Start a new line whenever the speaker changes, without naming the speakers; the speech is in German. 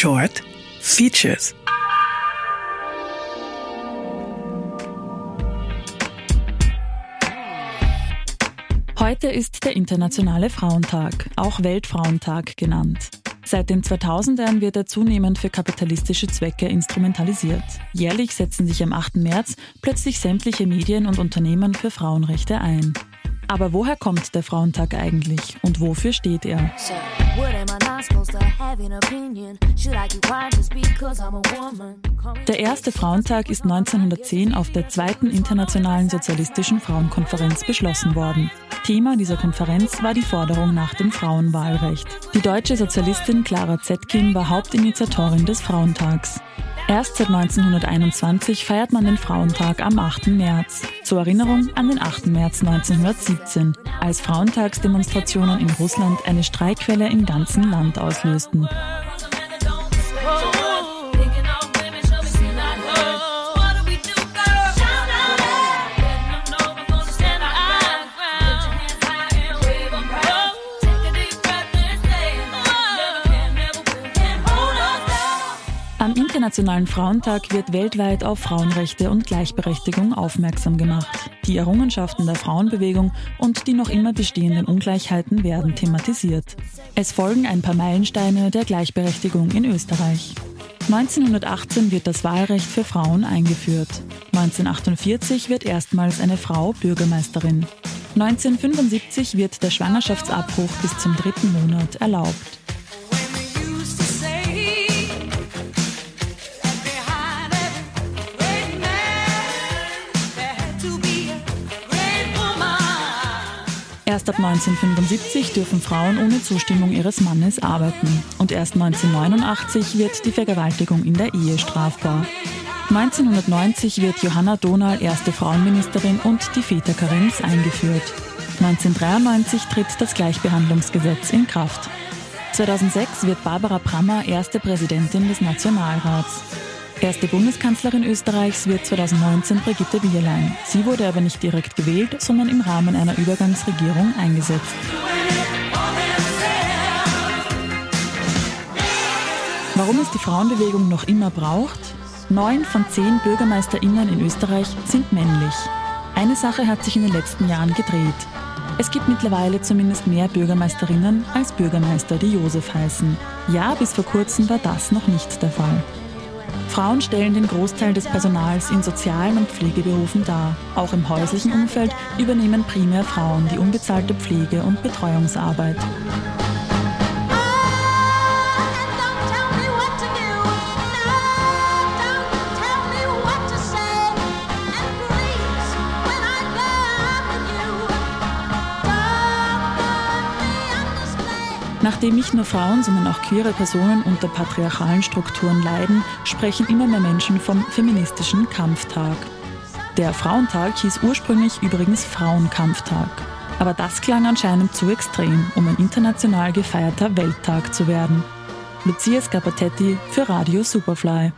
Short Features.
Heute ist der Internationale Frauentag, auch Weltfrauentag genannt. Seit den 2000ern wird er zunehmend für kapitalistische Zwecke instrumentalisiert. Jährlich setzen sich am 8. März plötzlich sämtliche Medien und Unternehmen für Frauenrechte ein. Aber woher kommt der Frauentag eigentlich und wofür steht er? Der erste Frauentag ist 1910 auf der zweiten Internationalen Sozialistischen Frauenkonferenz beschlossen worden. Thema dieser Konferenz war die Forderung nach dem Frauenwahlrecht. Die deutsche Sozialistin Clara Zetkin war Hauptinitiatorin des Frauentags. Erst seit 1921 feiert man den Frauentag am 8. März. Zur Erinnerung an den 8. März 1917, als Frauentagsdemonstrationen in Russland eine Streikwelle im ganzen Land auslösten. Internationalen Frauentag wird weltweit auf Frauenrechte und Gleichberechtigung aufmerksam gemacht. Die Errungenschaften der Frauenbewegung und die noch immer bestehenden Ungleichheiten werden thematisiert. Es folgen ein paar Meilensteine der Gleichberechtigung in Österreich. 1918 wird das Wahlrecht für Frauen eingeführt. 1948 wird erstmals eine Frau Bürgermeisterin. 1975 wird der Schwangerschaftsabbruch bis zum dritten Monat erlaubt. Erst ab 1975 dürfen Frauen ohne Zustimmung ihres Mannes arbeiten. Und erst 1989 wird die Vergewaltigung in der Ehe strafbar. 1990 wird Johanna Donal erste Frauenministerin und die Väterkarenz eingeführt. 1993 tritt das Gleichbehandlungsgesetz in Kraft. 2006 wird Barbara Prammer erste Präsidentin des Nationalrats. Erste Bundeskanzlerin Österreichs wird 2019 Brigitte Bierlein. Sie wurde aber nicht direkt gewählt, sondern im Rahmen einer Übergangsregierung eingesetzt. Warum es die Frauenbewegung noch immer braucht? Neun von zehn BürgermeisterInnen in Österreich sind männlich. Eine Sache hat sich in den letzten Jahren gedreht. Es gibt mittlerweile zumindest mehr Bürgermeisterinnen als Bürgermeister, die Josef heißen. Ja, bis vor kurzem war das noch nicht der Fall. Frauen stellen den Großteil des Personals in sozialen und Pflegeberufen dar. Auch im häuslichen Umfeld übernehmen primär Frauen die unbezahlte Pflege- und Betreuungsarbeit. Nachdem nicht nur Frauen, sondern auch queere Personen unter patriarchalen Strukturen leiden, sprechen immer mehr Menschen vom feministischen Kampftag. Der Frauentag hieß ursprünglich übrigens Frauenkampftag. Aber das klang anscheinend zu extrem, um ein international gefeierter Welttag zu werden. Lucia Scapatetti für Radio Superfly.